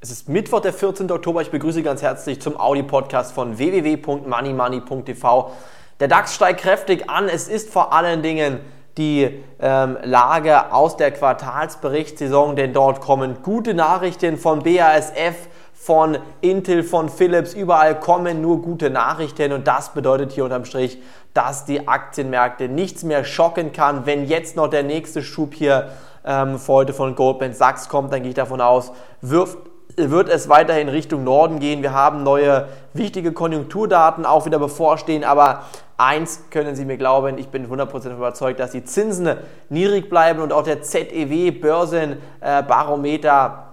Es ist Mittwoch, der 14. Oktober. Ich begrüße ganz herzlich zum Audi-Podcast von www.moneymoney.tv. Der DAX steigt kräftig an. Es ist vor allen Dingen die ähm, Lage aus der Quartalsberichtssaison, denn dort kommen gute Nachrichten von BASF, von Intel, von Philips. Überall kommen nur gute Nachrichten und das bedeutet hier unterm Strich, dass die Aktienmärkte nichts mehr schocken kann. Wenn jetzt noch der nächste Schub hier ähm, heute von Goldman Sachs kommt, dann gehe ich davon aus, wirft wird es weiterhin Richtung Norden gehen. Wir haben neue wichtige Konjunkturdaten auch wieder bevorstehen, aber eins können Sie mir glauben, ich bin 100% überzeugt, dass die Zinsen niedrig bleiben und auch der ZEW Börsenbarometer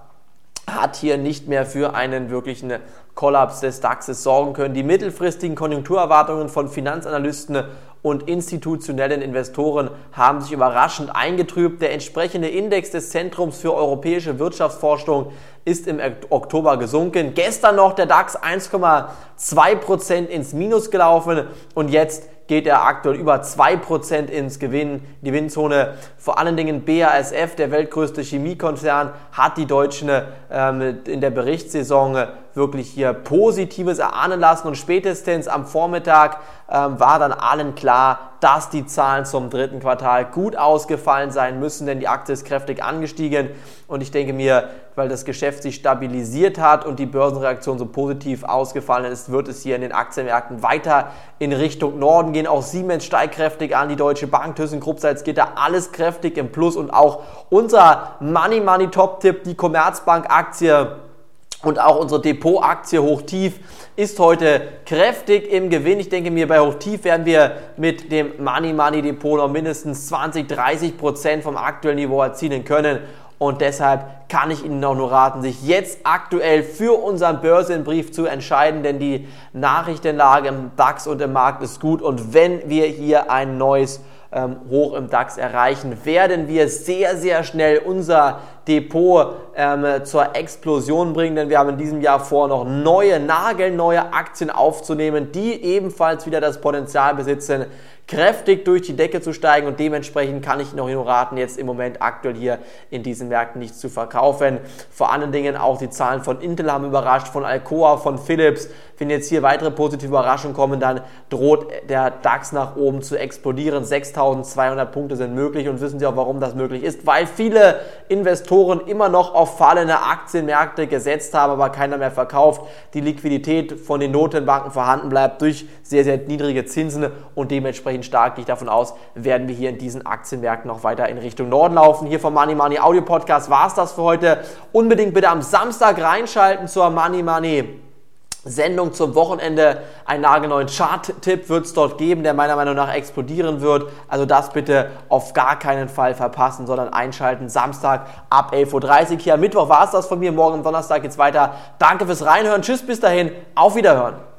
hat hier nicht mehr für einen wirklichen Kollaps des DAXes sorgen können. Die mittelfristigen Konjunkturerwartungen von Finanzanalysten und institutionellen Investoren haben sich überraschend eingetrübt. Der entsprechende Index des Zentrums für europäische Wirtschaftsforschung ist im Oktober gesunken. Gestern noch der DAX 1,2% ins Minus gelaufen und jetzt geht er aktuell über 2% ins Gewinn, Gewinnzone. Vor allen Dingen BASF, der weltgrößte Chemiekonzern, hat die Deutschen ähm, in der Berichtssaison wirklich hier Positives erahnen lassen. Und spätestens am Vormittag ähm, war dann allen klar, dass die Zahlen zum dritten Quartal gut ausgefallen sein müssen, denn die Aktie ist kräftig angestiegen. Und ich denke mir, weil das Geschäft sich stabilisiert hat und die Börsenreaktion so positiv ausgefallen ist, wird es hier in den Aktienmärkten weiter in Richtung Norden gehen. Auch Siemens steigt kräftig an, die Deutsche Bank, ThyssenKrupp, Salzgitter, alles kräftig im Plus. Und auch unser Money Money Top Tipp, die Commerzbank Aktie und auch unsere Depotaktie Hochtief ist heute kräftig im Gewinn. Ich denke mir, bei Hochtief werden wir mit dem Money Money Depot noch mindestens 20, 30 Prozent vom aktuellen Niveau erzielen können. Und deshalb kann ich Ihnen auch nur raten, sich jetzt aktuell für unseren Börsenbrief zu entscheiden, denn die Nachrichtenlage im DAX und im Markt ist gut. Und wenn wir hier ein neues ähm, hoch im DAX erreichen, werden. Wir sehr, sehr schnell unser Depot ähm, zur Explosion bringen, denn wir haben in diesem Jahr vor, noch neue, nagelneue Aktien aufzunehmen, die ebenfalls wieder das Potenzial besitzen, kräftig durch die Decke zu steigen und dementsprechend kann ich noch nur raten, jetzt im Moment aktuell hier in diesen Märkten nichts zu verkaufen. Vor allen Dingen auch die Zahlen von Intel haben überrascht, von Alcoa, von Philips. Wenn jetzt hier weitere positive Überraschungen kommen, dann droht der DAX nach oben zu explodieren. 6200 Punkte sind möglich und wissen Sie auch, warum das möglich ist? Weil viele Investoren immer noch auf fallende Aktienmärkte gesetzt haben, aber keiner mehr verkauft. Die Liquidität von den Notenbanken vorhanden bleibt durch sehr, sehr niedrige Zinsen und dementsprechend stark gehe ich davon aus, werden wir hier in diesen Aktienmärkten noch weiter in Richtung Norden laufen. Hier vom Money Money Audio Podcast war es das für heute. Unbedingt bitte am Samstag reinschalten zur Money Money Sendung zum Wochenende. Einen nagelneuen Chart-Tipp wird es dort geben, der meiner Meinung nach explodieren wird. Also das bitte auf gar keinen Fall verpassen, sondern einschalten. Samstag ab 11.30 Uhr. Hier am Mittwoch war es das von mir. Morgen am Donnerstag geht's weiter. Danke fürs Reinhören. Tschüss, bis dahin. Auf Wiederhören.